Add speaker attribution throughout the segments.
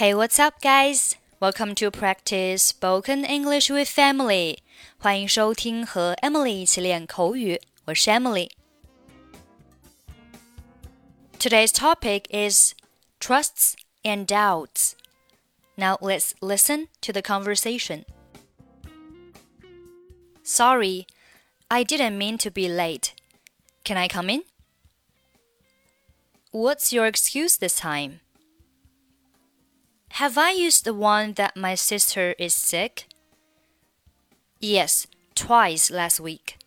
Speaker 1: Hey, what's up, guys? Welcome to practice spoken English with Emily. 欢迎收听和 Emily 一起练口语。我是 Emily。Today's topic is trusts and doubts. Now let's listen to the conversation. Sorry, I didn't mean to be late. Can I come in? What's your excuse this time? Have I used the one that my sister is sick? Yes, twice last week.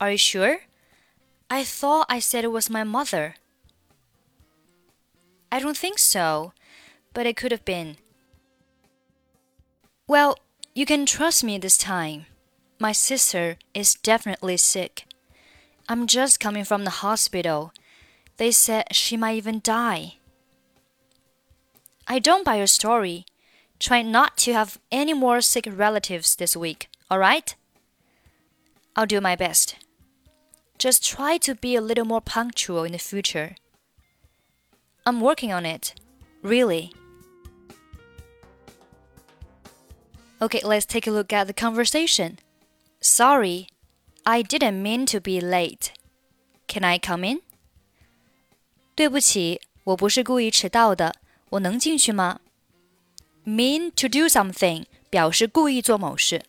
Speaker 1: Are you sure? I thought I said it was my mother. I don't think so, but it could have been. Well, you can trust me this time. My sister is definitely sick. I'm just coming from the hospital. They said she might even die. I don't buy your story. Try not to have any more sick relatives this week, alright? I'll do my best. Just try to be a little more punctual in the future. I'm working on it. Really. Okay, let's take a look at the conversation. Sorry, I didn't mean to be late. Can I come in? 对不起，我不是故意迟到的。 我能进去吗？Mean to do something 表示故意做某事。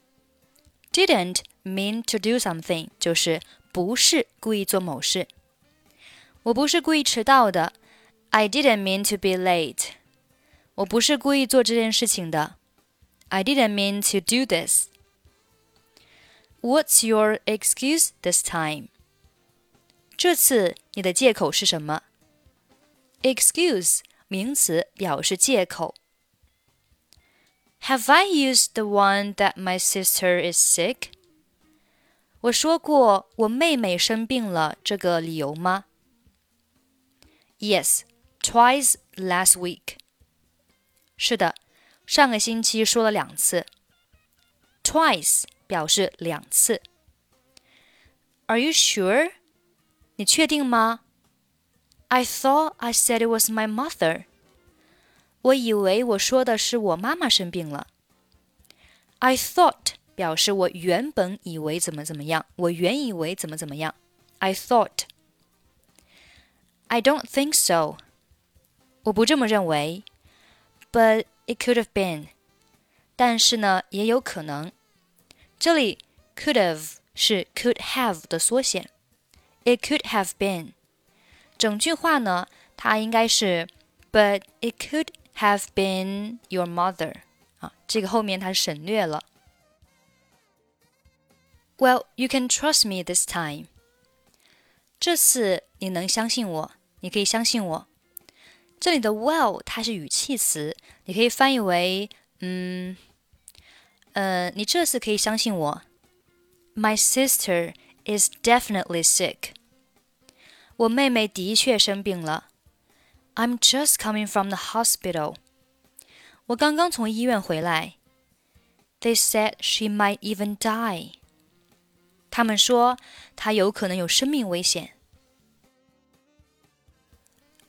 Speaker 1: Didn't mean to do something 就是不是故意做某事。我不是故意迟到的。I didn't mean to be late。我不是故意做这件事情的。I didn't mean to do this。What's your excuse this time？这次你的借口是什么？Excuse 名词表示借口。Have I used the one that my sister is sick？我说过我妹妹生病了这个理由吗？Yes, twice last week。是的，上个星期说了两次。Twice 表示两次。Are you sure？你确定吗 ？I thought I said it was my mother. 我以为我说的是我妈妈生病了。I thought 表示我原本以为怎么怎么样，我原以为怎么怎么样。I thought. I don't think so. 我不这么认为。But it could have been. 但是呢，也有可能。这里 could have 是 could have 的缩写。It could have been. 整句话呢，它应该是 But it could have been your mother 啊，这个后面它省略了。Well, you can trust me this time. 这次你能相信我，你可以相信我。这里的 well 它是语气词，你可以翻译为嗯呃，你这次可以相信我。My sister is definitely sick. 我妹妹的确生病了。I'm just coming from the hospital. 我刚刚从医院回来。They said she might even die. 他们说她有可能有生命危险。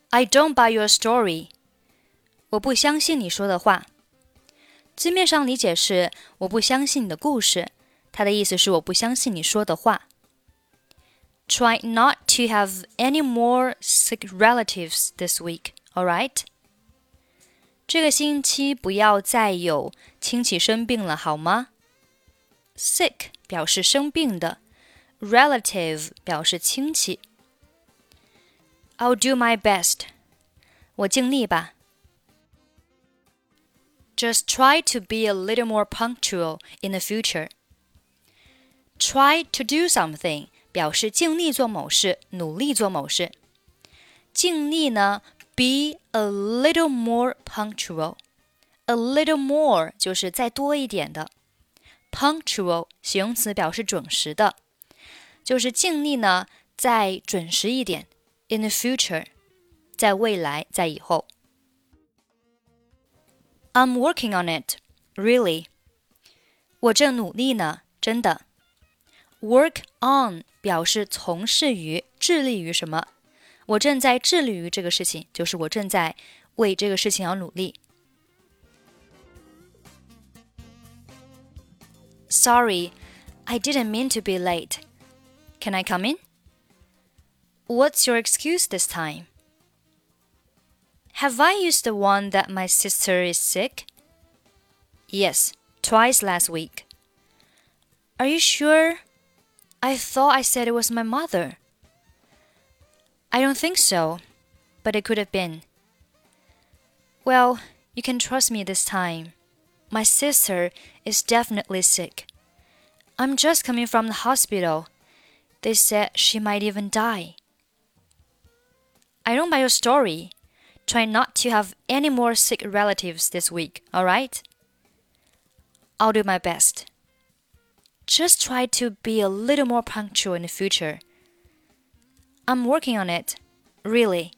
Speaker 1: I don't buy your story. 我不相信你说的话。字面上理解是我不相信你的故事，它的意思是我不相信你说的话。 Try not to have any more sick relatives this week, alright? 这个星期不要再有亲戚生病了，好吗？Sick 表示生病的，relative 表示亲戚。I'll do my best. 我尽力吧。Just try to be a little more punctual in the future. Try to do something 表示尽力做某事，努力做某事。尽力呢，be a little more punctual。a little more 就是再多一点的。punctual 形容词表示准时的，就是尽力呢再准时一点。in the future，在未来，在以后。I'm working on it, really。我正努力呢，真的。work on 表示从事于、致力于什么。我正在致力于这个事情，就是我正在 为这个事情而努力。Sorry, I didn't mean to be late. Can I come in? What's your excuse this time? Have I used the one that my sister is sick? Yes, twice last week. Are you sure? I thought I said it was my mother. I don't think so, but it could have been. Well, you can trust me this time. My sister is definitely sick. I'm just coming from the hospital. They said she might even die. I don't buy your story. Try not to have any more sick relatives this week, alright? I'll do my best. Just try to be a little more punctual in the future. I'm working on it, really.